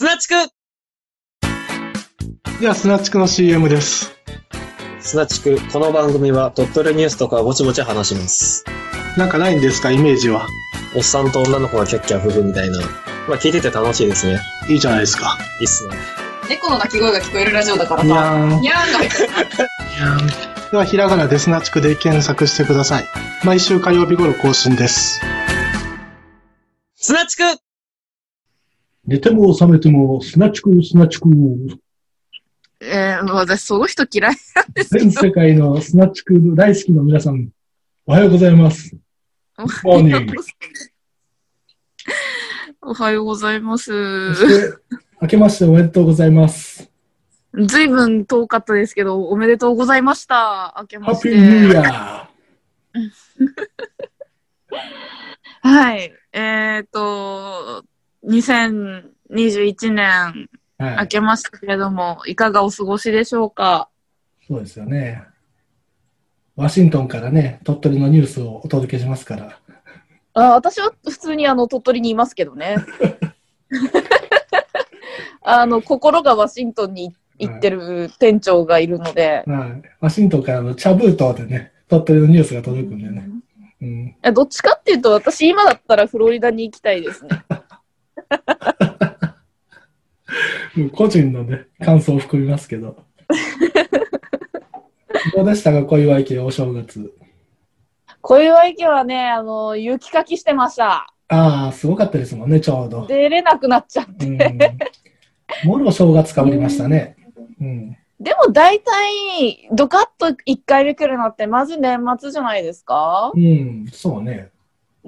砂地区では、スナチクの CM です。砂地区、この番組は鳥取ニュースとかぼちぼち話します。なんかないんですか、イメージは。おっさんと女の子がキャッキャ夫婦みたいな。まあ聞いてて楽しいですね。いいじゃないですか。いいっすね。猫の鳴き声が聞こえるラジオだからにゃさ。ーん。にゃーんが入ってる。では、ひらがなでスナチクで検索してください。毎週火曜日頃更新です。砂地区寝ても覚めても、スナチク、スナチク。えー、私、その人嫌いなんですけ全ど。世界のスナチク大好きの皆さん、おはようございます。おはようございます。そして、明けましておめでとうございます。ずいぶん遠かったですけど、おめでとうございました。明けまして。ハッピーニューイヤはい。えーっと、2021年。明けましたけれども、いかがお過ごしでしょうか？そうですよね。ワシントンからね、鳥取のニュースをお届けしますから。あ私は普通にあの鳥取にいますけどね。あの、心がワシントンに行ってる店長がいるので、はい。ワシントンからのチャブートでね、鳥取のニュースが届くんでね。うん。えどっちかっていうと、私今だったらフロリダに行きたいですね。個人のね、感想を含みますけど。どうでしたか、小祝家お正月。小岩池はね、あの、雪かきしてました。ああ、すごかったですもんね、ちょうど。出れなくなっちゃって。うん。もろ正月かぶりましたね。うん。でも大体、ドカッと1回目来るのって、まず年末じゃないですか？うん、そうね。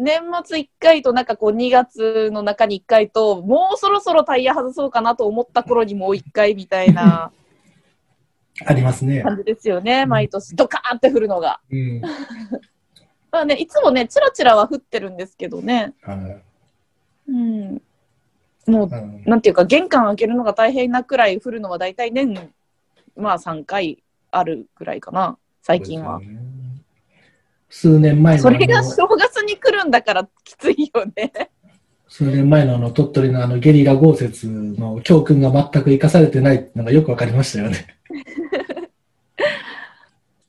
年末1回と、なんかこう2月の中に1回と、もうそろそろタイヤ外そうかなと思った頃にもう1回みたいなありますね。感じですよね、毎年。ドカーって降るのが。うん。まあね、いつもね、チラチラは降ってるんですけどね。はいうん。もううんなんていうか、玄関開けるのが大変なくらい降るのは大体年、まあ3回あるくらいかな、最近は。ね数年前のそれが正月に来るんだからきついよね。数年前のあの鳥取のあのゲリラ豪雪の教訓が全く生かされてないのがよくわかりましたよね。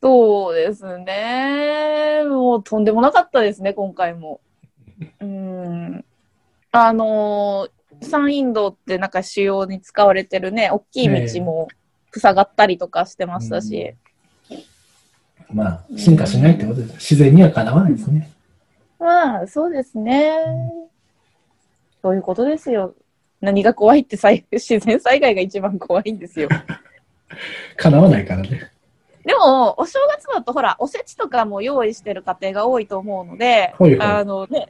そうですね。もうとんでもなかったですね、今回も。うん。あのー山陰道ってなんか主要に使われてるね、大きい道も塞がったりとかしてましたし。まあ、進化しないってことです。自然にはかなわないですね。まあ、そうですね。そういうことですよ。何が怖いって災 自然災害が一番怖いんですよ。かなわないからね。でも、お正月だとほら、おせちとかも用意してる家庭が多いと思うので、ほいほいあのね、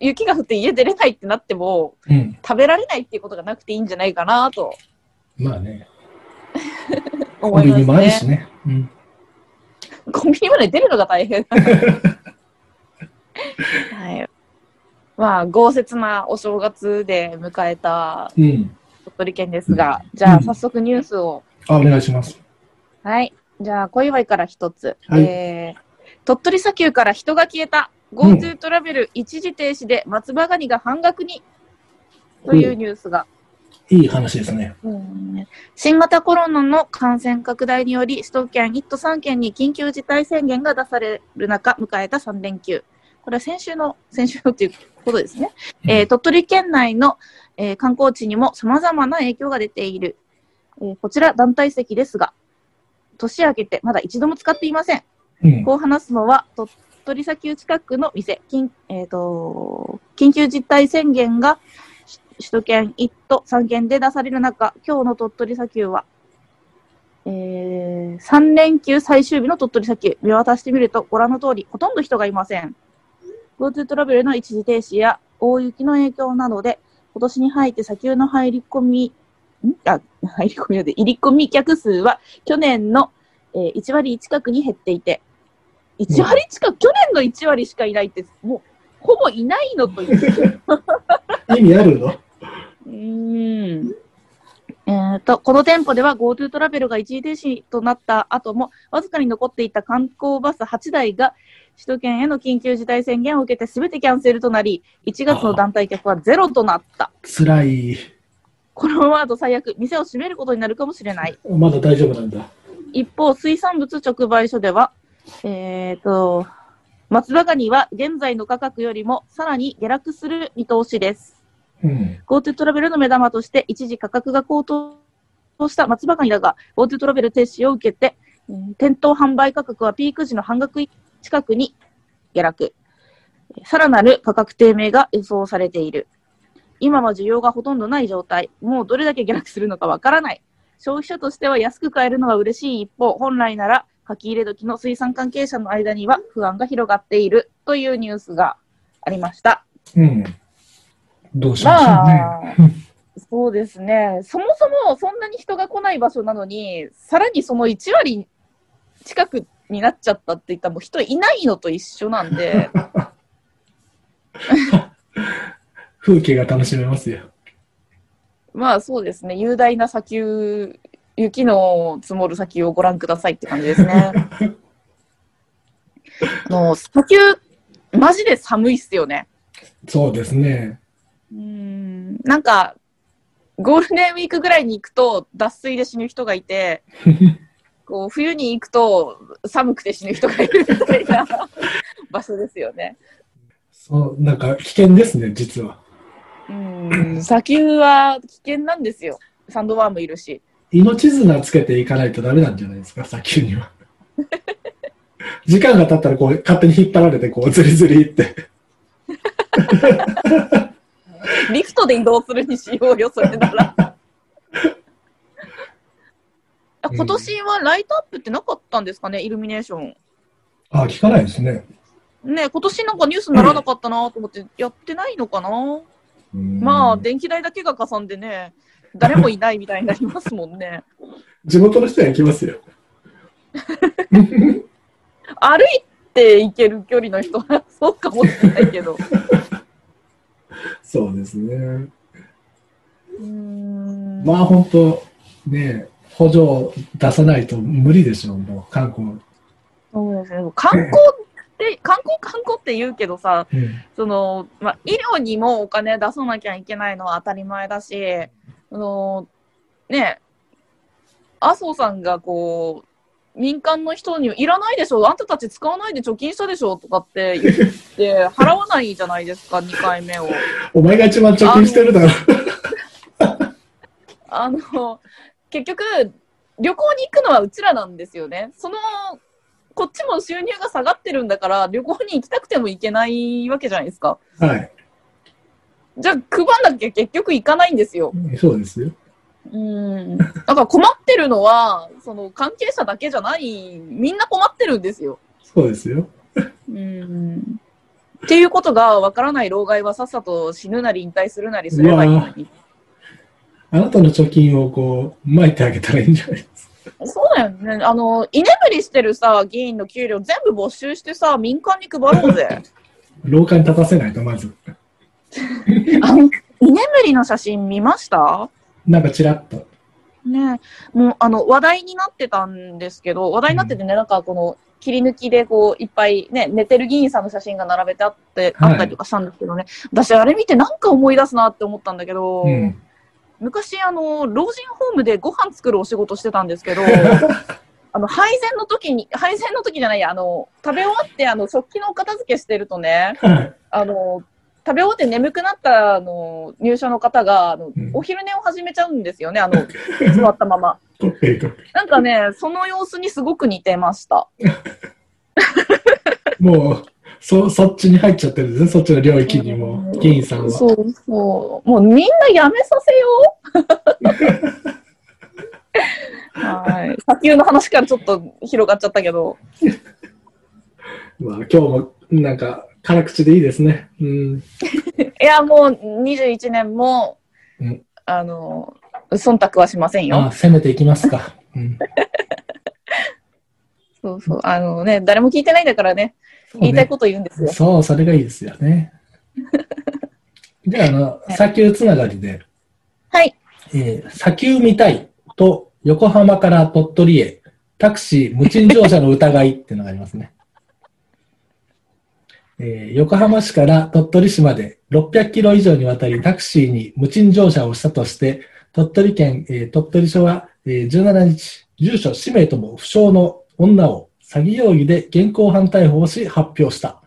雪が降って家出れないってなっても、うん。食べられないっていうことがなくていいんじゃないかなとまあね。思いますコンビニもあるしね。ね。うん。コンビニまで出るのが大変。はい。まあ、豪雪なお正月で迎えたうん。鳥取県ですが、じゃあうん早速ニュースを。あ、お願いします。はい。じゃあ、小祝いから一つ。はいえー、鳥取砂丘から人が消えた。GoTo トラベル一時停止で松葉ガニが半額に。というニュースが。いい話ですね。うん新型コロナの感染拡大により、首都圏1都3県に緊急事態宣言が出される中、迎えた3連休。これは先週の、先週のということですね。えー鳥取県内の、えー観光地にも様々な影響が出ている。えーこちら団体席ですが、年明けてまだ一度も使っていません。うん。こう話すのは、鳥取砂丘近くの店、緊,、えー、と緊急事態宣言がし首都圏1都3県で出される中、今日の鳥取砂丘は、えー、3連休最終日の鳥取砂丘、見渡してみるとご覧の通り、ほとんど人がいません。GoTo トラベルの一時停止や大雪の影響などで、今年に入って砂丘の入り込み、あ、入り込みで、入り込み客数は去年の、えー1割近くに減っていて、1割近く、去年の1割しかいないって、もう、ほぼいないのという。意味あるの？う。えーと、この店舗では GoTo トラベルが一時停止となった後も、わずかに残っていた観光バス8台が、首都圏への緊急事態宣言を受けて全てキャンセルとなり、1月の団体客はゼロとなった。辛い。このままだと最悪、店を閉めることになるかもしれない。まだ大丈夫なんだ。一方、水産物直売所では、えっ、と、松葉ガニは現在の価格よりもさらに下落する見通しです。うん。GoTo トラベルの目玉として一時価格が高騰した松葉ガニだが、GoTo トラベル停止を受けて、うん店頭販売価格はピーク時の半額近くに下落。さらなる価格低迷が予想されている。今は需要がほとんどない状態。もうどれだけ下落するのかわからない。消費者としては安く買えるのは嬉しい一方、本来なら書き入れ時の水産関係者の間には不安が広がっているというニュースがありました。うん。どうしましょうまね。あ、そうですね。そもそもそんなに人が来ない場所なのに、さらにその1割近くになっちゃったって言ったらもう人いないのと一緒なんで、風景が楽しめますよ。まあそうですね。雄大な砂丘、雪の積もる砂丘をご覧くださいって感じですね。あの、砂丘、マジで寒いっすよね。そうですね。うーんなんか、ゴールデンウィークぐらいに行くと脱水で死ぬ人がいて、こう冬に行くと寒くて死ぬ人がいるみたいな 場所ですよね。そう、なんか危険ですね、実は。うん、砂丘は危険なんですよ。サンドワームいるし。命綱つけていかないとダメなんじゃないですか、砂丘には。時間が経ったらこう勝手に引っ張られてこう ズリズリって。リフトで移動するにしようよ、それなら。あ今年はライトアップってなかったんですかね、イルミネーション。あ、聞かないですね。ね今年なんかニュースにならなかったなと思って、やってないのかな、まあ、電気代だけがかさんでね、誰もいないみたいになりますもんね。地元の人は行きますよ。歩いて行ける距離の人はそうかもしれないけど。そうですね。うーんまあ本当、ね、補助を出さないと無理でしょう、もう観光。そうですね。観光って、観光観光って言うけどさ、うんその、まあ、医療にもお金出さなきゃいけないのは当たり前だし、あの、ね、麻生さんがこう、民間の人にいらないでしょ、あんたたち使わないで貯金したでしょとかって言って、払わないじゃないですか、2回目を。お前が一番貯金してるだろ。あの、結局、旅行に行くのはうちらなんですよね。その、こっちも収入が下がってるんだから、旅行に行きたくても行けないわけじゃないですか。はい。じゃあ、配んなきゃ結局行かないんですよ。そうですよ。うん。だから困ってるのは、その関係者だけじゃない、みんな困ってるんですよ。そうですよ。うん。っていうことがわからない老害はさっさと死ぬなり引退するなりすればいいのに。あなたの貯金をこう、巻いてあげたらいいんじゃないですか。そうだよね。あの、居眠りしてるさ、議員の給料全部没収してさ、民間に配ろうぜ。廊下に立たせないと、まず。あの、居眠りの写真見ました？なんかちらっと。ねもう、あの、話題になってたんですけど、話題になっててね、なんかこの、切り抜きでこう、いっぱいね、寝てる議員さんの写真が並べてあって、はいあったりとかしたんですけどね、私あれ見てなんか思い出すなって思ったんだけど、うん。昔あの、老人ホームでご飯作るお仕事してたんですけど、あの、配膳の時に、配膳の時じゃないや、あの、食べ終わって、あの、食器のお片付けしてるとね、はい。あの、食べ終わって眠くなったあの入所の方があの、うんお昼寝を始めちゃうんですよね、あの、座ったまま。なんかね、その様子にすごく似てました。イ もう、そ、そっちに入っちゃってるんですね。そっちの領域にも、議員さんは。そうそう。もうみんなやめさせよう。はい。砂丘の話からちょっと広がっちゃったけど。まあ、今日も、なんか、辛口でいいですね。うん。いや、もう21年も、うんあの、忖度はしませんあよ。攻めていきますか。うん。そうそう。あのね、誰も聞いてないんだからね、ね。言いたいこと言うんですよ。そう、それがいいですよね。じゃあ、あの、砂丘つながりで、はい。えー砂丘見たいと横浜から鳥取へタクシー無賃乗車の疑いっていうのがありますね。えー横浜市から鳥取市まで600キロ以上にわたりタクシーに無賃乗車をしたとして鳥取県、えー鳥取署は、えー17日、住所、氏名とも不詳の女を詐欺容疑で現行犯逮捕し発表した。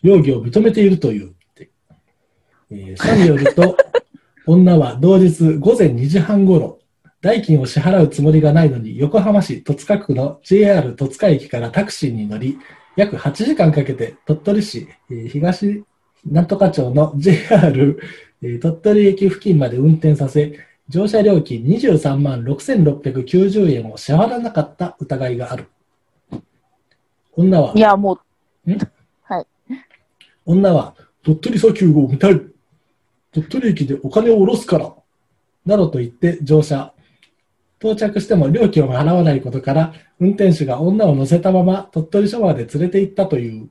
容疑を認めているという。えー署によると、女は同日午前2時半頃、代金を支払うつもりがないのに、横浜市戸塚区の JR 戸塚駅からタクシーに乗り、約8時間かけて鳥取市、えー東なんとか町の JR、えー鳥取駅付近まで運転させ、乗車料金23万6690円を支払わなかった疑いがある。女はいや、もう、女は、鳥取砂丘を見たい。鳥取駅でお金を下ろすから。などと言って乗車。到着しても料金を払わないことから、運転手が女を乗せたまま鳥取署まで連れて行ったという。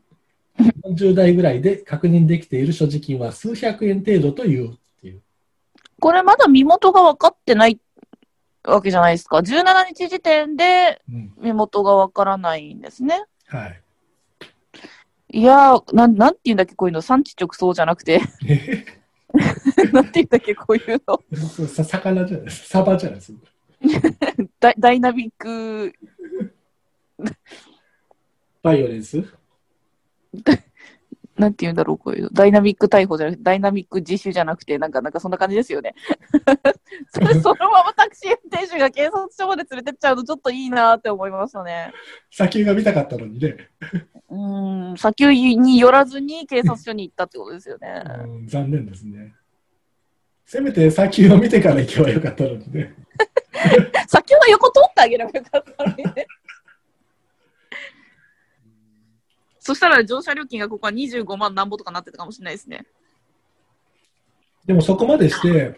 40代ぐらいで確認できている所持金は数百円程度という。っていうこれまだ身元が分かってないわけじゃないですか。17日時点でうん。身元が分からないんですね。はい。いやー、なん、なんて言うんだっけ、こういうの。産地直送じゃなくて。なんて言うんだっけ、こういうの。そうさ魚じゃないです。サバじゃないです。ダイダイナミック、バイオレンス？なんて言うんだろう、こういうの。ダイナミック逮捕じゃなくて、ダイナミック自首じゃなくて、なんか、なんかそんな感じですよね。それそのままタクシー運転手が警察署まで連れてっちゃうとちょっといいなって思いましたね。砂丘が見たかったのにね。うーん、砂丘に寄らずに警察署に行ったってことですよね。うん残念ですね。せめて砂丘を見てから行けばよかったのにね。砂丘の横通ってあげればよかったのにね。そしたら乗車料金がここは25万なんぼとかなってたかもしれないですね。でもそこまでして、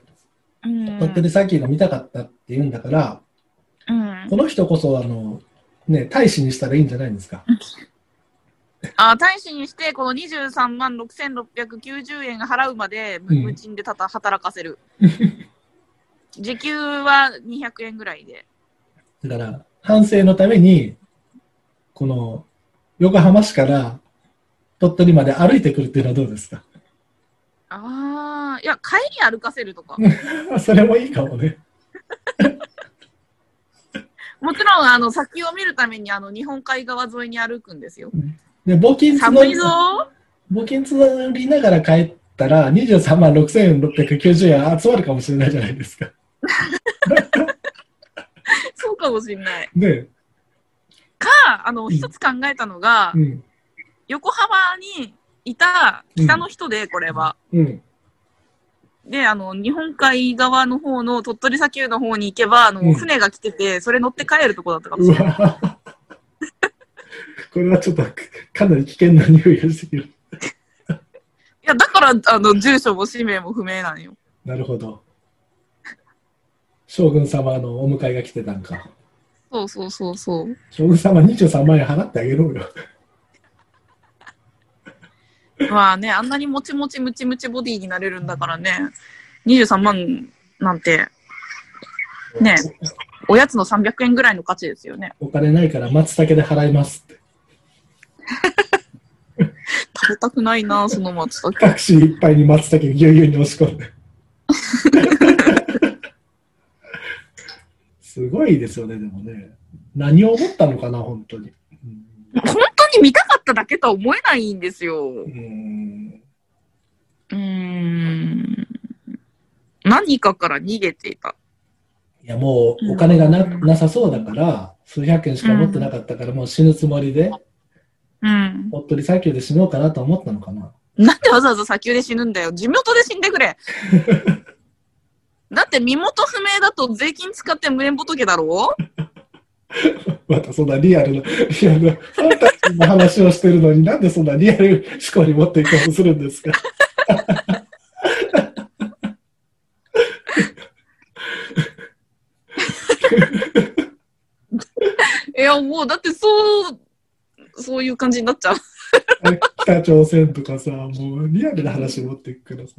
うん。鳥取砂丘が見たかったって言うんだから、うんこの人こそ、あの、ね、大使にしたらいいんじゃないんですか。あ大使にして、この23万6690円払うまで無賃でただ働かせる。時給は200円ぐらいで。だから、反省のために、この、横浜市から鳥取まで歩いてくるっていうのはどうですか？ああ、いや、帰り歩かせるとか。それもいいかもね。もちろん、あの、先を見るために、あの、日本海側沿いに歩くんですよ。で、募金募寒いぞ募金募りながら帰ったら、23万6690円集まるかもしれないじゃないですか。そうかもしれない。ねか、あの、うん一つ考えたのが、うん。横浜にいた北の人で、これは。うん。で、あの、日本海側の方の鳥取砂丘の方に行けば、あの、うん船が来てて、それ乗って帰るとこだったかもうしれない。わこれはちょっとかなり危険な匂いがしてくる。いや、だから、あの、住所も氏名も不明なんよ。なるほど。将軍様のお迎えが来てたんか。そうそうそうそう。将軍様23万円払ってあげろよ。まあね、あんなにもちもちムチムチボディになれるんだからね、23万なんて、ね、おやつの300円ぐらいの価値ですよね。お金ないから松茸で払いますって。食べたくないな、その松茸。タクシーいっぱいに松茸ぎゅうぎゅうに押し込んで。すごいですよね、でもね。何を思ったのかな、本当に。うん本当に見たかっただけとは思えないんですよ。うーんうーん。何かから逃げていた。いや、もうお金がななさそうだから、数百円しか持ってなかったから、もう死ぬつもりで、うん。鳥取砂丘で死のうかなと思ったのかな。なんでわざわざ砂丘で死ぬんだよ。地元で死んでくれ。だって身元不明だと税金使って無縁仏だろ？またそんなリアルな、リアルな、ファンタジーの話をしてるのになんでそんなリアル思考に持っていこうとするんですか？いや、もうだってそう、そういう感じになっちゃう。北朝鮮とかさ、もうリアルな話持っていくからさ、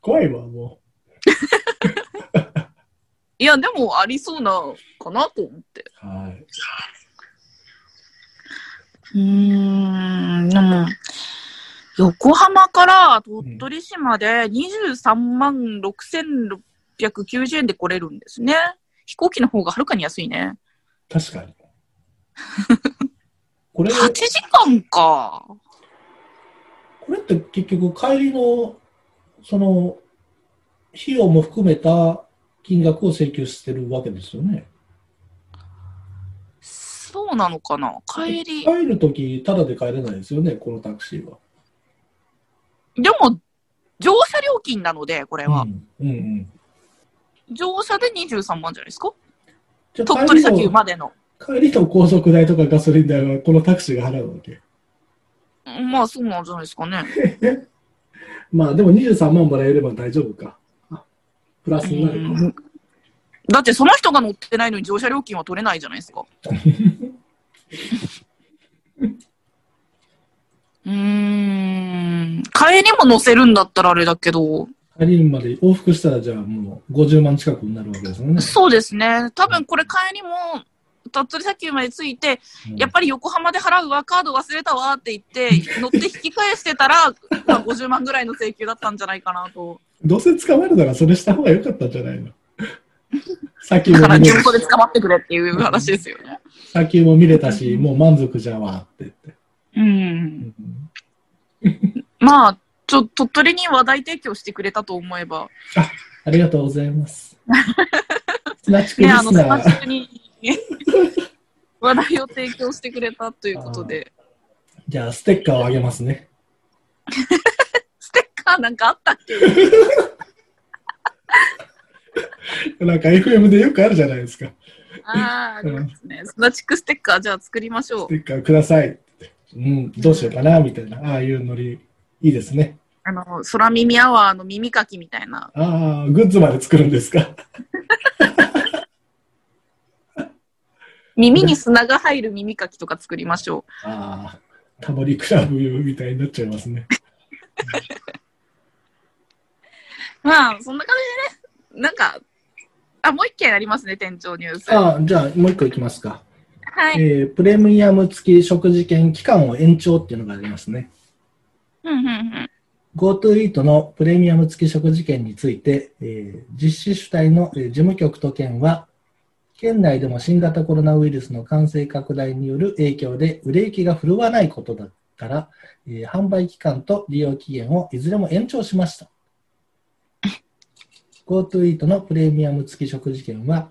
怖いわ、も いや、でもありそうな、かなと思って。う。はい。うーん、でも、横浜から鳥取市まで23万6690 690円で来れるんですね。飛行機の方がはるかに安いね。確かに。これ、8時間か。これって結局帰りの、その、費用も含めた金額を請求してるわけですよね。そうなのかな？帰り。帰るとき、ただで帰れないですよね、このタクシーは。でも、乗車料金なので、これは。うんうんうん。乗車で23万じゃないですか？鳥取砂丘までの。帰りの高速代とかガソリン代はこのタクシーが払うわけ。うんまあ、そうなんじゃないですかね。まあでも23万もらえれば大丈夫か。あプラスになるか。うんだってその人が乗ってないのに乗車料金は取れないじゃないですか。うーん。帰りも乗せるんだったらあれだけど、帰りまで往復したらじゃあもう50万近くになるわけですよね。そうですね。多分これ帰りも、鳥取砂丘まで着いて、うんやっぱり横浜で払うわ、カード忘れたわって言って、乗って引き返してたら、まあ、50万ぐらいの請求だったんじゃないかなと。どうせ捕まるならそれした方が良かったんじゃないの？先だから、も見れ順子で捕まってくれっていう話ですよね。先も見れたし、もう満足じゃわって言って。うん。うんまあ、ちょ、鳥取に話題提供してくれたと思えば、ありがとうございます。砂地区リね、あの、ススナチに 話題を提供してくれたということで、じゃあステッカーをあげますね。ステッカーなんかあったっけ？なんか FM でよくあるじゃないですか。ああ、ありますね。スナチクステッカーじゃあ作りましょう。ステッカーください。うん、どうしようかな、みたいな。ああいうノリ、いいですね。あの、空耳アワーの耳かきみたいな。ああ、グッズまで作るんですか？耳に砂が入る耳かきとか作りましょああ、タモリクラブみたいになっちゃいますね。う。まあ、そんな感じでね、なんか、あ、もう一件ありますね、店長ニュース。はああ、じゃあもう一個いきますか。い。えープレミアム付き食事券期間を延長っていうのがありますね。うんうんうん。GoTo イートのプレミアム付き食事券について、えー実施主体のえー事務局と県は、県内でも新型コロナウイルスの感染拡大による影響で売れ行きが振るわないことだから、えー販売期間と利用期限をいずれも延長しました。GoTo イートのプレミアム付き食事券は、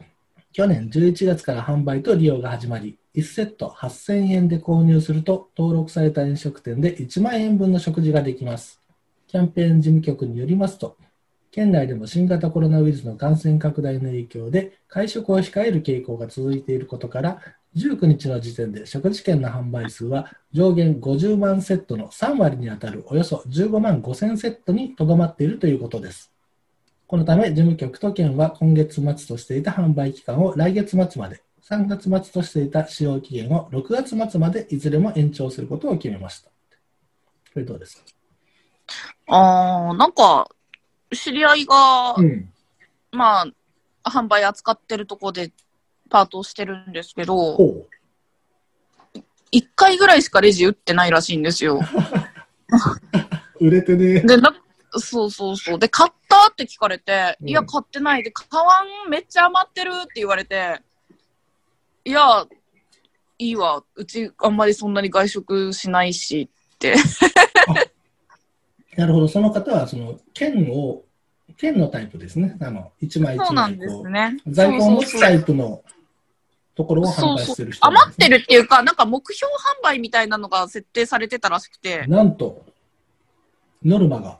去年11月から販売と利用が始まり、1セット8000円で購入すると、登録された飲食店で1万円分の食事ができます。キャンペーン事務局によりますと、県内でも新型コロナウイルスの感染拡大の影響で会食を控える傾向が続いていることから、19日の時点で食事券の販売数は上限50万セットの3割に当たるおよそ15万5000セットにとどまっているということです。このため、事務局と県は今月末としていた販売期間を来月末まで、3月末としていた使用期限を6月末までいずれも延長することを決めました。これどうですか？あ、なんか、知り合いが、ん。まあ、販売扱ってるとこでパートをしてるんですけど、ほ一回ぐらいしかレジ打ってないらしいんですよ。う。売れてね。で、な、そうそうそう。で、買ったって聞かれて、うんいや、買ってない。で、買わん、めっちゃ余ってるって言われて、いや、いいわ。うち、あんまりそんなに外食しないしって。なるほど、その方は、その、剣を、剣のタイプですね。あの、一枚一枚そうなんですこね。う、在庫を持つタイプのところを販売してる人、余ってるっていうか、なんか目標販売みたいなのが設定されてたらしくて、なんと、ノルマが、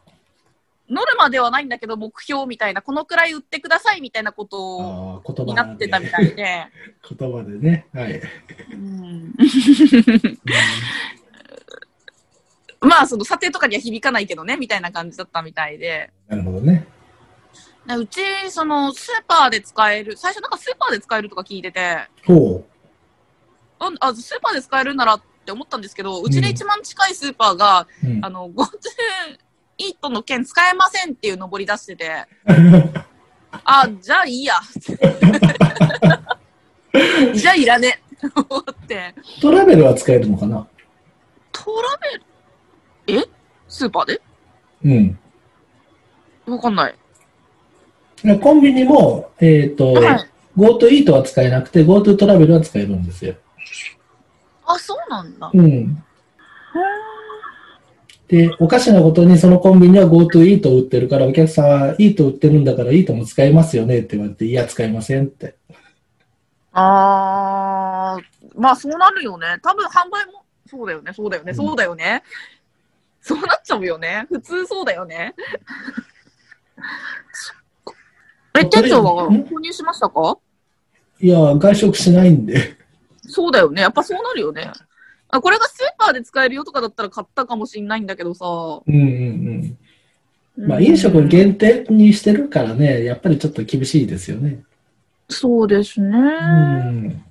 ノルマではないんだけど、目標みたいな、このくらい売ってくださいみたいなことに葉なってたみたいで。言葉でね。はい。うんまあ、その査定とかには響かないけどね、みたいな感じだったみたいで。なるほどね。でうち、その、スーパーで使える、最初なんかスーパーで使えるとか聞いてて、ほうんあ、スーパーで使えるならって思ったんですけど、うちで一番近いスーパーが、う。うんあの、GoTo イートの件使えませんっていう上り出してて、あ、じゃあいいや。じゃあいらね 思って。トラベルは使えるのかな？トラベル、え？スーパーで？うん。わかんない。コンビニも、えっ、と、はい。GoTo イートは使えなくて、GoTo トラベルは使えるんですよ。あ、そうなんだ。うん。で、おかしなことにそのコンビニは GoTo イートを売ってるから、お客さんはイート売ってるんだからイートも使えますよねって言われて、いや、使いませんって。あー、まあそうなるよね。多分販売も、そうだよね、そうだよね、うんそうだよね。そうなっちゃうよね。普通そうだよね。え、店長はん購入しましたか？いや、外食しないんで。そうだよね。やっぱそうなるよね。あ、これがスーパーで使えるよとかだったら買ったかもしんないんだけどさ。うんうんうん。まあ、飲食限定にしてるからね、やっぱりちょっと厳しいですよね。そうですね。うん。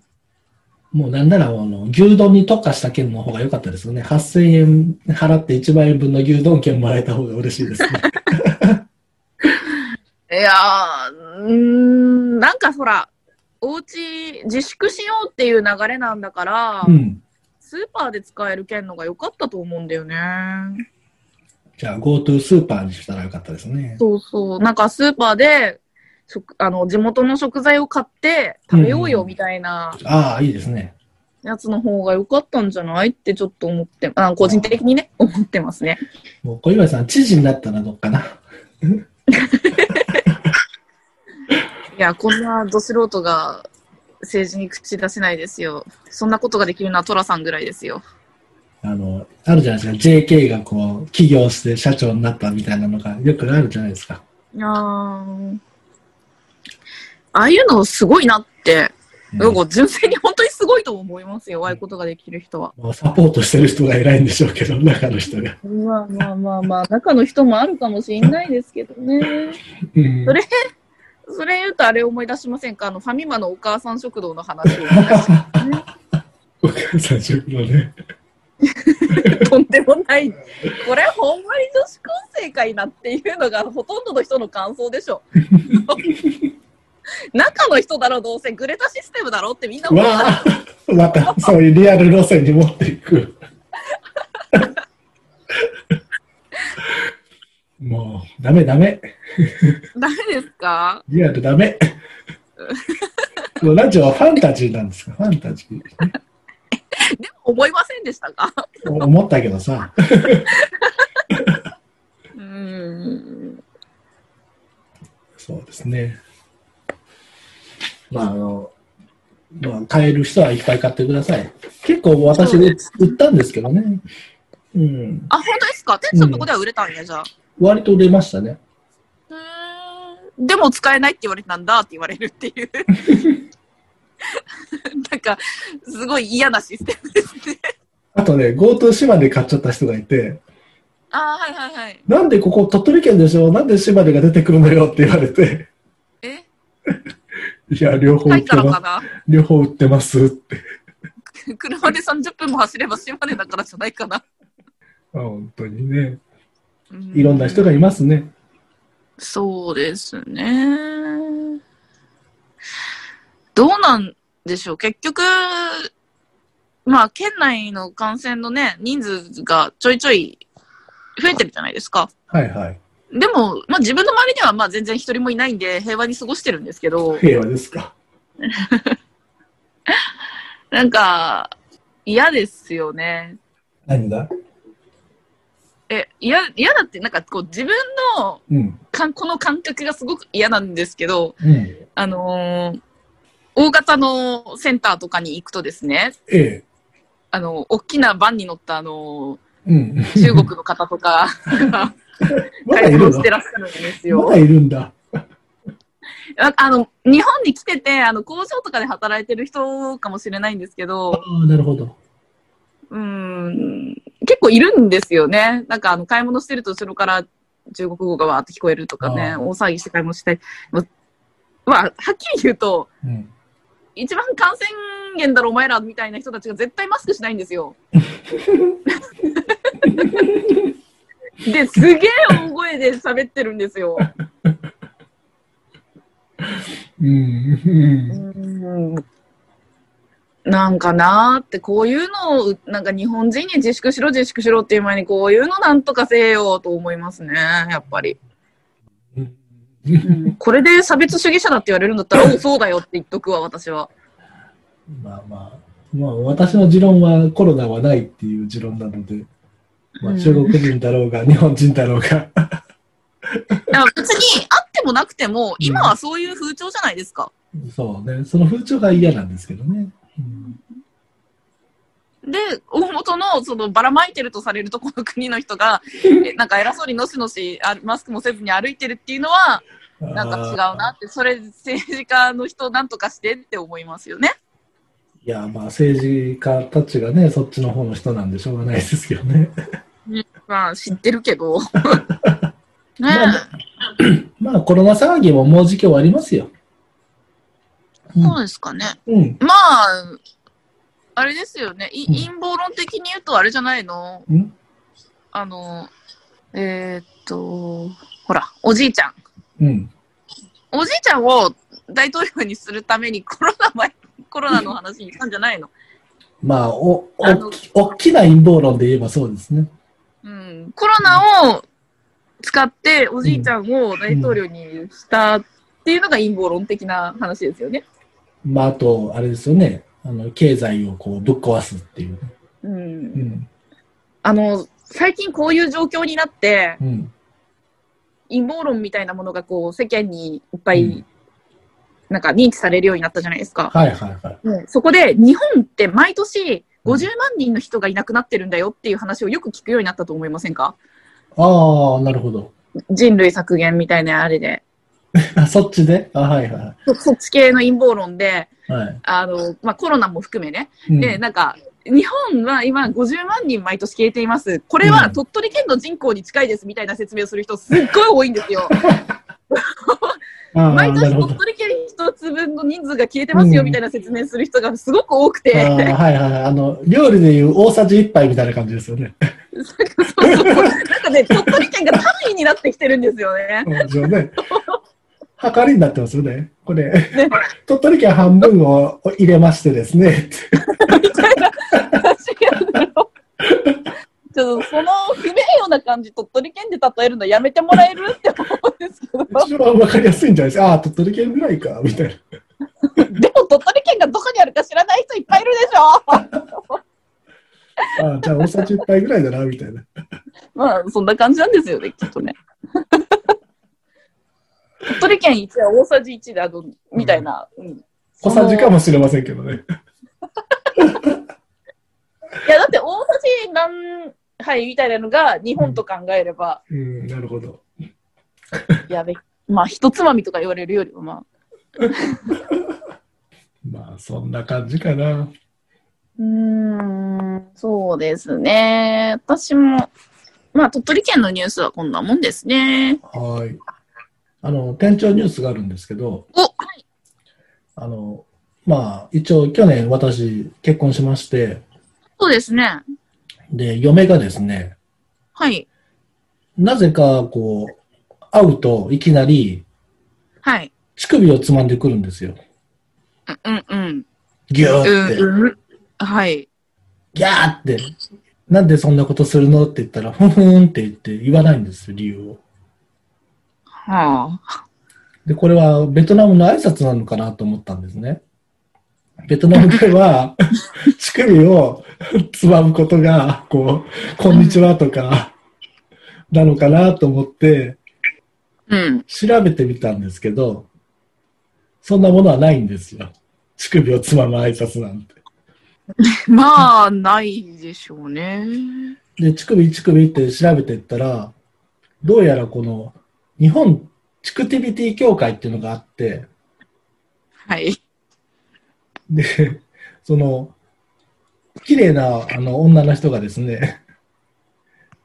もうなんなら、あの、牛丼に特化した券の方が良かったですよね。8000円払って1万円分の牛丼券もらえた方が嬉しいですね。いやー、ん、なんかほら、お家自粛しようっていう流れなんだから、うん。スーパーで使える券のが良かったと思うんだよね。じゃあ、GoTo スーパーにしたらよかったですね。そうそう。なんかスーパーで、食あの、地元の食材を買って食べようよみたいなああ、いいですね。やつの方が良かったんじゃないってちょっと思って、あ個人的にね、思ってますね。もう小岩井さん、知事になったらどっかな？いや、こんなど素人が政治に口出せないですよ。そんなことができるのはトラさんぐらいですよ。あの、あるじゃないですか。JK がこう、起業して社長になったみたいなのがよくあるじゃないですか。いやーああいうのすごいなって、うんなんか純粋に本当にすごいと思いますよ。ああいうことができる人は。もうサポートしてる人が偉いんでしょうけど、中の人が。まあまあまあまあ、中の人もあるかもしれないですけどね。うんそれ、それ言うとあれ思い出しませんか？あの、ファミマのお母さん食堂の話を思い出しますね。お母さん食堂ね。とんでもない。これ、ほんまに女子高生かいなっていうのがほとんどの人の感想でしょ。中の人だろ、どうせグレタシステムだろってみんな思ったまたそういうリアル路線に持っていく。もう、ダメダメ。ダメですか？リアルダメ。ラジオはファンタジーなんですか？ファンタジー。でも思いませんでしたか？思ったけどさ。うーん。そうですね。まあ、あの、まあ、買える人はいっぱい買ってください。結構私で売ったんですけどね。うん。あ、本当ですか？店長のとこでは売れたんや、じゃあ。割と売れましたね。うーんでも使えないって言われたんだって言われるっていう。なんか、すごい嫌なシステムですね。あとね、GoTo 島で買っちゃった人がいて、あーはいはいはい。なんでここ鳥取県でしょ？なんで島根が出てくるのよって言われて、えいや、両方売ってます。両方売ってますって。車で30分も走れば島根だからじゃないかな。あ本当にね。うんいろんな人がいますね。そうですね。どうなんでしょう？結局、まあ、県内の感染のね、人数がちょいちょい増えてるじゃないですか。はいはい。でも、まあ自分の周りにはまあ全然一人もいないんで平和に過ごしてるんですけど、平和ですか。なんか、嫌ですよね。何が？え、嫌、嫌だって、なんかこう自分のうん。かんこの感覚がすごく嫌なんですけど、うん。あのー大型のセンターとかに行くとですね、ええ。あの、大きなバンに乗ったあのうん。ー中国の方とか が まだいるの買い物してらっしゃるんですよ。まだいるんだ。ああの、日本に来てて、あの、工場とかで働いてる人かもしれないんですけあど、あ、なるほど。うーん、結構いるんですよね。なんか、あの、買い物してると後ろから中国語がわーって聞こえるとかね、大騒ぎして買い物したり。ままあ、はっきり言うと、うん。一番感染源だろ、お前らみたいな人たちが絶対マスクしないんですよ。で、すげえ大声で喋ってるんですよ。うん。なんかなーって、こういうのを、なんか日本人に自粛しろ、自粛しろっていう前に、こういうのなんとかせえよと思いますね、やっぱり。うんうんこれで差別主義者だって言われるんだったら、おうそうだよって言っとくわ、私は。まあまあ、まあ私の持論はコロナはないっていう持論なので、まあ、中国人だろうが、日本人だろうが、別にあってもなくても、今はそういう風潮じゃないですか。そうね、その風潮が嫌なんですけどね。うんで、大元の、その、ばらまいてるとされるとこの国の人が、えなんか偉そうにのしのし、あマスクもせずに歩いてるっていうのは、なんか違うなって、それ政治家の人なんとかしてって思いますよね。いや、まあ政治家たちがね、そっちの方の人なんでしょうがないですけどね。まあ、知ってるけど。ねまあコロナ騒ぎももうじき終わりますよ。え、そうですかね。うん。まあ、あれですよね。陰謀論的に言うとあれじゃないの？うんあの、えーっと、ほら、おじいちゃん。うん。おじいちゃんを大統領にするためにコロナ前、コロナの話にしたんじゃないの？まあ、お、おき、大きな陰謀論で言えばそうですね。うん。コロナを使っておじいちゃんを大統領にしたっていうのが陰謀論的な話ですよね。まあ、あと、あれですよね。あの、経済をこう、ぶっ壊すっていう。うん。うん。あの、最近こういう状況になって、うん。陰謀論みたいなものがこう世間にいっぱい、うんなんか認知されるようになったじゃないですか。はいはいはい。うんそこで日本って毎年50万人の人がいなくなってるんだよっていう話をよく聞くようになったと思いませんか？ああ、なるほど。人類削減みたいなあれで。あ、そっちで？あ、はいはそそっち系の陰謀論で、い。はい。あの、まあ、コロナも含めね。うんで、なんか、日本は今50万人毎年消えています。これはうん鳥取県の人口に近いですみたいな説明をする人すっごい多いんですよ。毎年。鳥取県一つ分の人数が消えてますようんみたいな説明する人がすごく多くあて、あはいはいはい。あの、料理でいう大さじ1杯みたいな感じですよね。そうそうなんかね、鳥取県が単位になってきてるんですよね。そうね。測りになってますよね。これ、鳥取県半分を入れましてですね。みたいな話やろ。ちょっとその不名誉な感じ、鳥取県で例えるのやめてもらえるって思うんですけど、一番わかりやすいんじゃないですか。ああ、鳥取県ぐらいか、みたいな。でも鳥取県がどこにあるか知らない人いっぱいいるでしょ。ああ、じゃあ大さじ1杯ぐらいだな、みたいな。まあ、そんな感じなんですよね、きっとね。鳥取県1は大さじ1で、あの、みたいな。うん小さじかもしれませんけどね。いや、だって大さじ何杯みたいなのが日本と考えれば、うん、なるほど。やべ、まあ、一つまみとか言われるよりは、まあ。まあ、そんな感じかな。うーん、そうですね。私も、まあ、鳥取県のニュースはこんなもんですね。はい。あの、店長ニュースがあるんですけど、お、はい。あの、まあ、一応去年私結婚しまして、そうですね。で、嫁がですね、はい。なぜかこう、会うといきなりはい。乳首をつまんでくるんですよ。うん、うん、うん。ギューって、うん、うん。はい。ギャーって、なんでそんなことするのって言ったら、ふんふんって言って言わないんですよ、理由を。はあ。で、これはベトナムの挨拶なのかなと思ったんですね。ベトナムでは、乳首をつまむことが、こう、こんにちはとか、なのかなと思って、うん。調べてみたんですけど、そんなものはないんですよ。乳首をつまむ挨拶なんて。まあ、ないでしょうね。で、乳首乳首って調べていったら、どうやらこの、日本チクティビティ協会っていうのがあって、はい。で、その、綺麗なあの女の人がですね、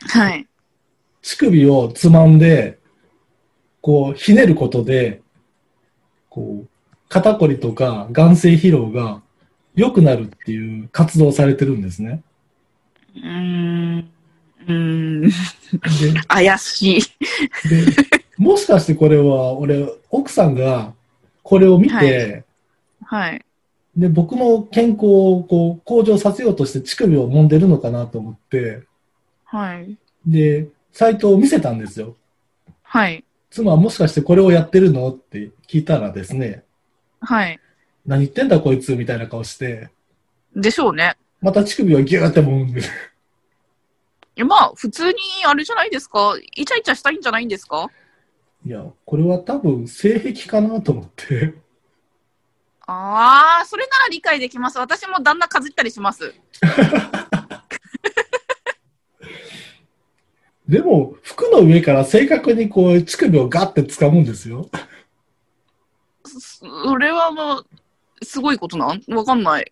はい。乳首をつまんで、こう、ひねることで、こう、肩こりとか眼性疲労が良くなるっていう活動をされてるんですね。うーん。うーん。で、怪しい。でもしかしてこれは、俺、奥さんがこれを見て、はいはい。で、僕の健康をこう向上させようとして乳首を揉んでるのかなと思って、はい。で、サイトを見せたんですよ。はい。妻はもしかしてこれをやってるの？って聞いたらですね、はい。何言ってんだこいつみたいな顔して、でしょうね。また乳首をギューって揉んで、いや、まあ、普通に、あれじゃないですか。イチャイチャしたいんじゃないんですか？いや、これは多分性癖かなと思って、ああ、それなら理解できます。私も旦那かじったりします。でも、服の上から正確にこう、乳首をガッて掴むんですよ。それはまあ、すごいことなん？わかんない。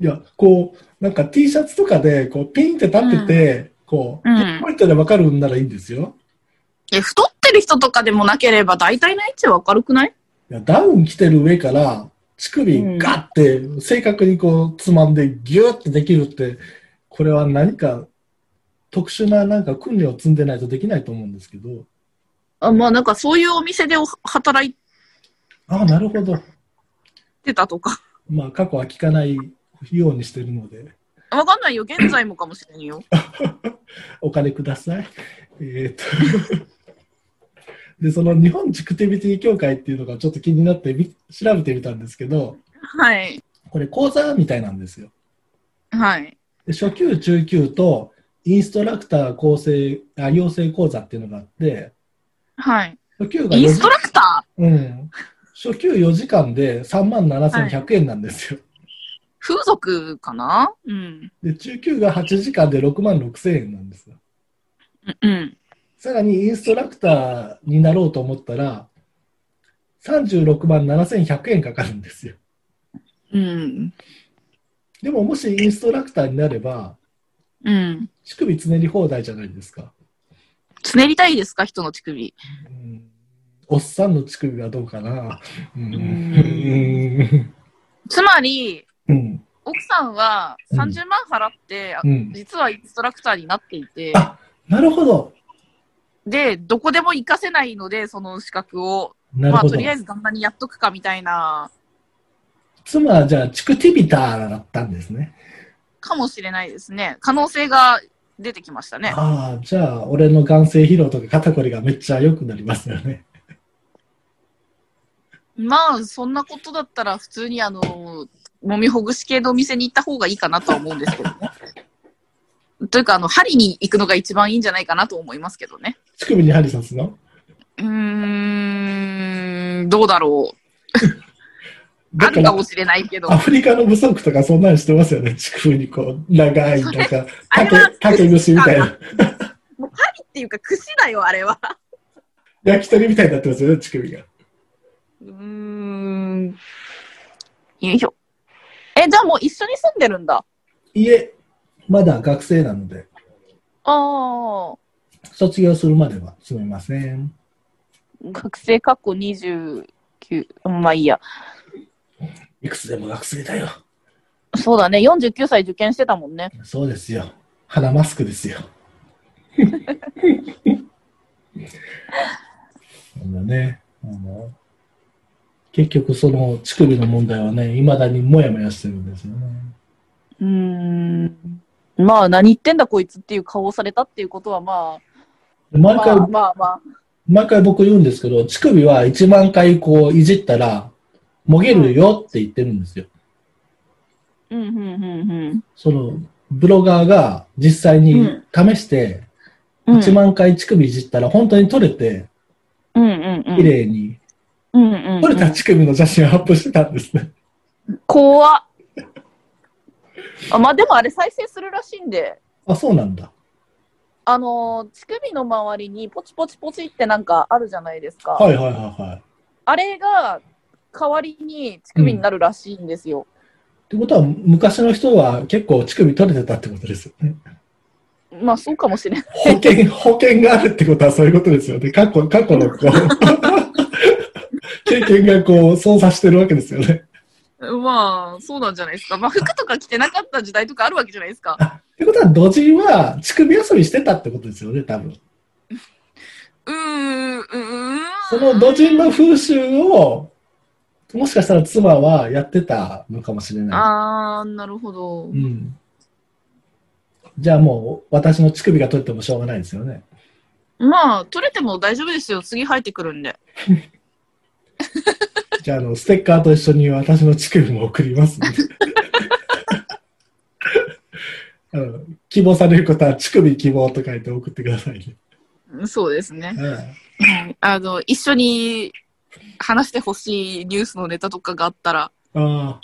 いや、こう、なんか T シャツとかで、こう、ピンって立ってて、こう、うんピンポイントでわかるんならいいんですよ。え、太ってる人とかでもなければ大体の位置わかるくない？いやダウン着てる上から、乳首ガッて正確にこう、つまんでギューってできるって、これは何か特殊ななんか訓練を積んでないとできないと思うんですけど。あまあなんかそういうお店でお働いああ、なるほど。てたとか。まあ、過去は聞かないようにしてるので、わかんないよ。現在もかもしれんよ。お金ください。えーっと。で、その日本チクティビティ協会っていうのがちょっと気になってみ調べてみたんですけど、はい。これ講座みたいなんですよ。はい。で初級、中級とインストラクター構成、あ養成講座っていうのがあって、はい。初級が4時インストラクター？うん。初級4時間で3万7100円なんですよ。風俗かな？うん。で、中級が8時間で6万6000円なんですよ。うん。さらにインストラクターになろうと思ったら、36万7100円かかるんですよ。うん。でももしインストラクターになれば、うん。乳首つねり放題じゃないですか。つねりたいですか？人の乳首。うんおっさんの乳首はどうかな。うんうんつまり、うん奥さんはうん30万払って、あうん実はインストラクターになっていて、あなるほど。で、どこでも活かせないので、その資格を、まあ、とりあ。えず旦那にやっとくかみたいな、妻はじゃあ、チクティビターだったんですね。かもしれないですね。可能性が出てきましたね。ああ、じゃあ、俺の眼性疲労とか肩こりがめっちゃ良くなりますよね。まあ、そんなことだったら普通にあの、揉みほぐし系のお店に行った方がいいかなとは思うんですけどね。というか、あの、針に行くのが一番いいんじゃないかなと思いますけどね。乳首に針刺すの？うーん、どうだろう。あるかもしれないけど。アフリカの部族とかそんなのしてますよね。乳首にこう、長い、なんか、竹竹串みたいな。もう針っていうか串だよ、あれは。焼き鳥みたいになってますよね、乳首が。うーん。よいしょ。え、じゃあもう一緒に住んでるんだ。いえ、まだ学生なので、ああ。卒業するまでは住めません。学生かっこ29。まあいいや。いくつでも学生だよ。そうだね。49歳受験してたもんね。そうですよ。鼻マスクですよ。なんだね。あの結局その乳首の問題はね、未だにもやもやしてるんですよね。うーん。まあ何言ってんだこいつっていう顔をされたっていうことはまあ、毎回、まあまあまあ。毎回僕言うんですけど、乳首は1万回こういじったら、もげるよって言ってるんですよ。うん、うん、うん、その、ブロガーが実際に試して、うん。1万回乳首いじったら本当に取れて、うん、うん、うん。綺麗に、うん、うん。取れた乳首の写真をアップしてたんですね。怖っ。あ、まあでもあれ再生するらしいんで、あ、そうなんだ。あのー乳首の周りにポチポチポチってなんかあるじゃないですか。はいはいはいはい。あれが代わりに乳首になるらしいんですよ。ってことは、昔の人は結構乳首取れてたってことですよね。まあそうかもしれない。保険、保険があるってことはそういうことですよね。過去、過去のこう、経験がこう、操作してるわけですよね。まあ、そうなんじゃないですか。まあ、服とか着てなかった時代とかあるわけじゃないですか。ってことは、土人は乳首遊びしてたってことですよね、多分。うーん、うーん。その土人の風習を、もしかしたら妻はやってたのかもしれない。あー、なるほどう。ん。じゃあもう、私の乳首が取ってもしょうがないですよね。まあ、取れても大丈夫ですよ。次入ってくるんで。じゃあ、あの、ステッカーと一緒に私のチクルも送りますので。あの希望されることは、乳首希望と書いて送ってくださいね。そうですね。うんはいあの、一緒に話してほしいニュースのネタとかがあったら、ああ、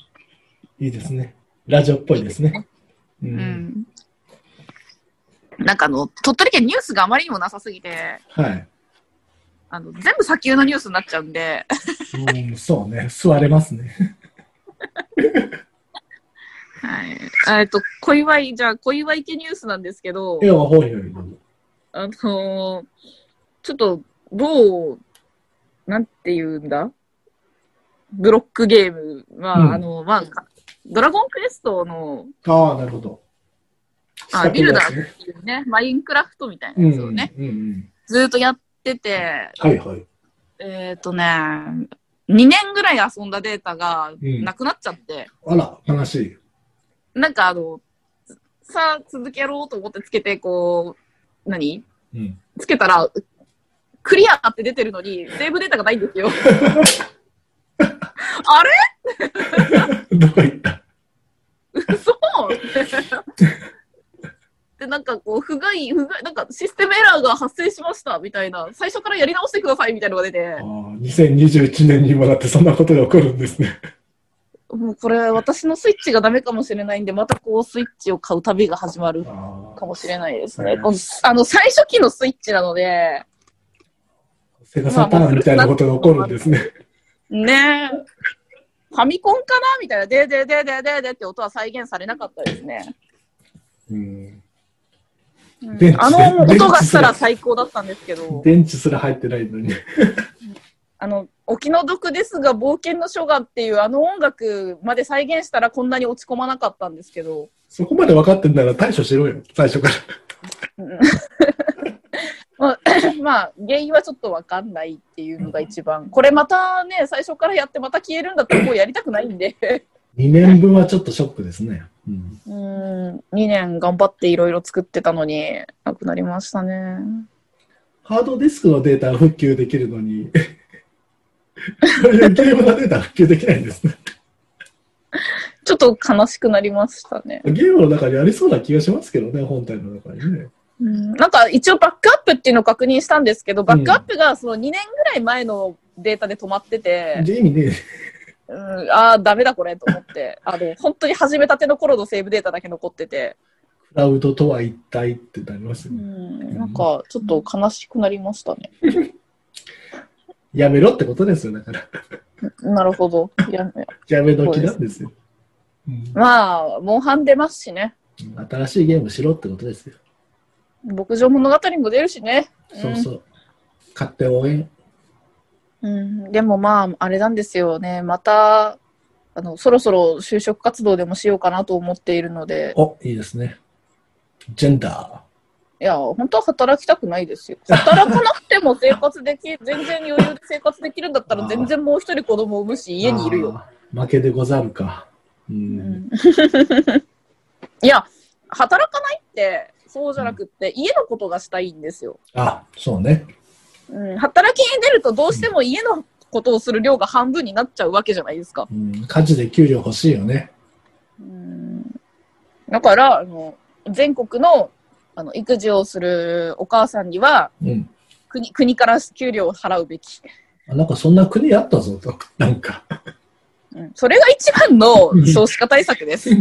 いいですね。ラジオっぽいですね。う。うんん。なんかあの、鳥取県ニュースがあまりにもなさすぎて、はい。あの、全部砂丘のニュースになっちゃうんで、うん、そうね。座れますね。はい。えっと、小祝い、じゃあ、小祝い系ニュースなんですけどい、や、ほいほい。あのーちょっと、某、なんて言うんだ？ブロックゲームは、うんあの、まあ、ドラゴンクエストの、ああ、なるほど。あ、ビルダーね。っていうね、マインクラフトみたいなうん。やつをね、うんうん。ずーっとやってて、はいはい。えっ、とね、2年ぐらい遊んだデータがうんなくなっちゃって、あら、悲しい。なんかあの、さあ続けろうと思ってつけて、こう、何？うん。つけたら、クリアって出てるのに、セーブデータがないんですよ。あれ？どこ行った？嘘で、なんかこう、不具合、不具合、なんかシステムエラーが発生しました、みたいな、最初からやり直してください、みたいなのが出てあ、あ、2021年にもなってそんなことが起こるんですね。もうこれ私のスイッチがダメかもしれないんで、またこうスイッチを買う旅が始まるあかもしれないですね。あの、最初期のスイッチなので、あ、セガサターンみたいなことが起こるんですね。ねえ。ファミコンかなみたいな、でーでーでーでーでーでーって音は再現されなかったですね。うん。あの音がしたら最高だったんですけど、電池すら入ってないのに。あの、お気の毒ですが、冒険の書画っていうあの音楽まで再現したらこんなに落ち込まなかったんですけど、そこまで分かってんなら対処しろよ、最初から。まあ、まあ、原因はちょっとわかんないっていうのが一番。これまたね、最初からやってまた消えるんだったらもうやりたくないんで。2年分はちょっとショックですね。うん。うん、2年頑張っていろいろ作ってたのに、なくなりましたね。ハードディスクのデータは復旧できるのに、ゲームのデータは復旧できないんですね。ちょっと悲しくなりましたね。ゲームの中にありそうな気がしますけどね、本体の中にね。うん、なんか一応バックアップっていうのを確認したんですけど、バックアップがその2年ぐらい前のデータで止まってて、じゃあ意味ねうん、ああ、ダメだこれと思って、あの、本当に始めたての頃のセーブデータだけ残ってて、クラウドとは一体ってなりますようね。ん、なんかちょっと悲しくなりましたね。やめろってことですよ、だから。なるほど。やめやめ時なんですよ。うんまあ、モンハン出ますしね。新しいゲームしろってことですよ。牧場物語も出るしね。そうそう。買って応援。うん、でもまあ、あれなんですよね。また、あの、そろそろ就職活動でもしようかなと思っているので、お、いいですね。ジェンダいや、本当は働きたくないですよ。働かなくても生活でき、全然余裕で生活できるんだったら、全然もう一人子供を産むし、ー。家にいるよ。負けでござるか。う。うんん いや、働かないって、そうじゃなくって、家のことがしたいんですよ。あ、そうね。うん、働きに出るとどうしても家のことをする量が半分になっちゃうわけじゃないですか。うん。家事で給料欲しいよね。うんだから、あの、全国の、あの、育児をするお母さんには、うん。国、国から給料を払うべき。あなんかそんな国あったぞと。なんか。うん、それが一番の少子化対策です。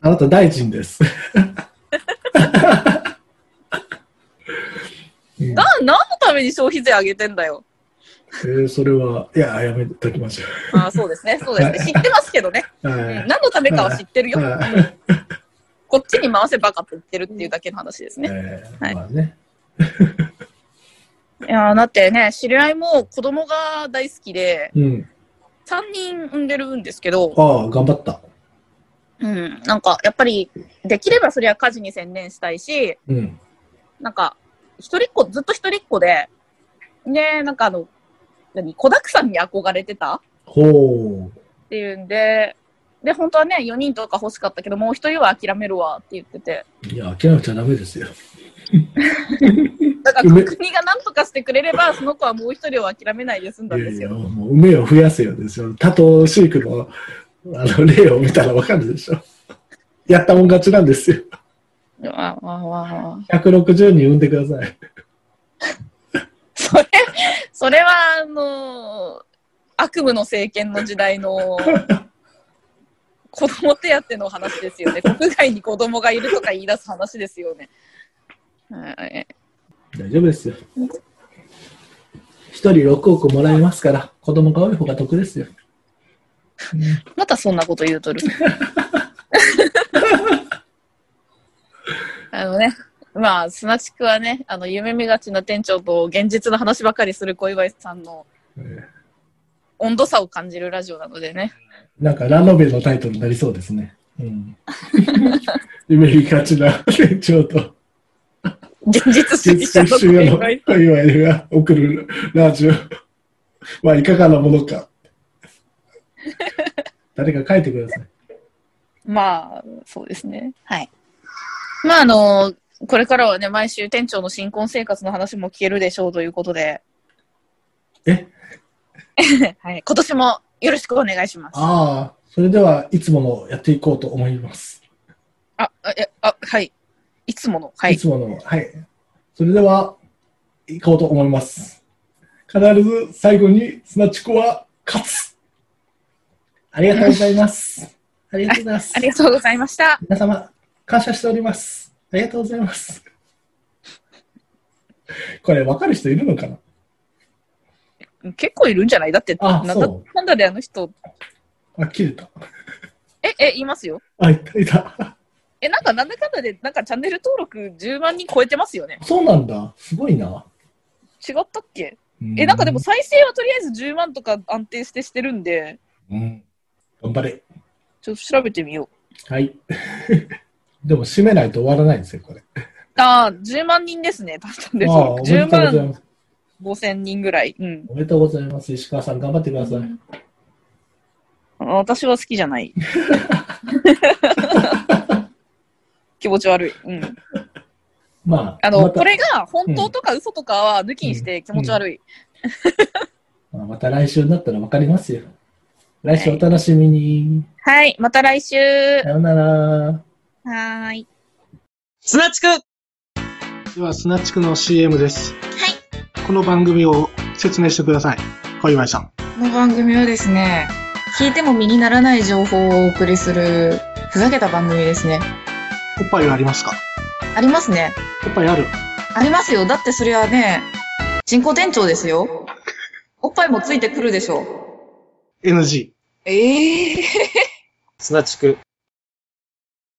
あなた大臣です。うんな、何のために消費税上げてんだよ。えーそれは、いや、やめときましょあそうですね、そうですね。知ってますけどね。う。うんはい何のためかは知ってるよ。はいこっちに回せばかって言ってるっていうだけの話ですね。えーはいまあね。いやーだってね、知り合いも子供が大好きで、うん。3人産んでるんですけど、ああ、頑張った。うん、なんかやっぱり、できればそりゃ家事に専念したいし、うん。なんか、一人っ子、ずっと一人っ子で、で、なんかあの、何、子沢山に憧れてたほっていうんで、で、本当はね、4人とか欲しかったけど、もう一人は諦めるわって言ってて、う。いや、諦めちゃダメですよ。だから梅国が何とかしてくれれば、その子はもう一人を諦めないで済んだんいやいや、ですよ。もう梅を増やせよですよ。多頭飼育のあの例を見たらわかるでしょ。やったもん勝ちなんですよ。まあまあまあまあ。160人産んでください。それ、それは、あの、悪夢の政権の時代の子供手当の話ですよね。国外に子供がいるとか言い出す話ですよね。はい大丈夫ですよ。一人6億もらえますから、子供が多い方が得ですよ。またそんなこと言うとる。あのね、まあ、砂地区はね、あの、夢見がちな店長と現実の話ばかりする小岩井さんのえ温度差を感じるラジオなのでね。ーなんかラノベのタイトルになりそうですね。うん、夢見がちな店長と現実主義者の小実習の岩井小岩井が送るラジオ。まあ、いかがなものか。誰か書いてください。まあ、そうですね。はい。まあ、あの、これからはね、毎週店長の新婚生活の話も聞けるでしょうということで。え？はい。今年もよろしくお願いします。あ、ああ、それではいつものやっていこうと思います。あ、え、あ、はい。いつもの。はいい。つもの、はい。それでは、行こうと思います。必ず最後にスナチコは勝つ。ありがとうございます。ありがとうございます あ。りがとうございました。皆様、感謝しております。ありがとうございます。これ、わかる人いるのかな？結構いるんじゃない？だって、あなんだそうかんだであの人、あ、切れた。え、え、言いますよ。あ、いた、いた。え、なんかなんだかんだで、なんかチャンネル登録10万人超えてますよね。そうなんだ。すごいな。違ったっけ？え、なんかでも再生はとりあえず10万とか安定してしてるんで、うん。頑張れ。ちょっと調べてみよう。はい。でも、締めないと終わらないんですよ、これ。ああ、10万人ですね。確かに。ああ、おめでとう10ござい万ます。5千人ぐらい。うん。おめでとうございます。石川さん、頑張ってください。あ私は好きじゃない。気持ち悪い。うん。まあ、あの、またこれが本当とか嘘とかは抜きにして気持ち悪い。まあまた来週になったらわかりますよ。来週お楽しみに。はい、また来週。さようなら。はーい。砂地区では、スナチクの CM です。はい。この番組を説明してください。小岩井さん。この番組はですね、聞いても身にならない情報をお送りする、ふざけた番組ですね。おっぱいはありますか？ありますね。おっぱいあるありますよ。だってそれはね、人工店長ですよ。おっぱいもついてくるでしょ ?NG。ええ砂地区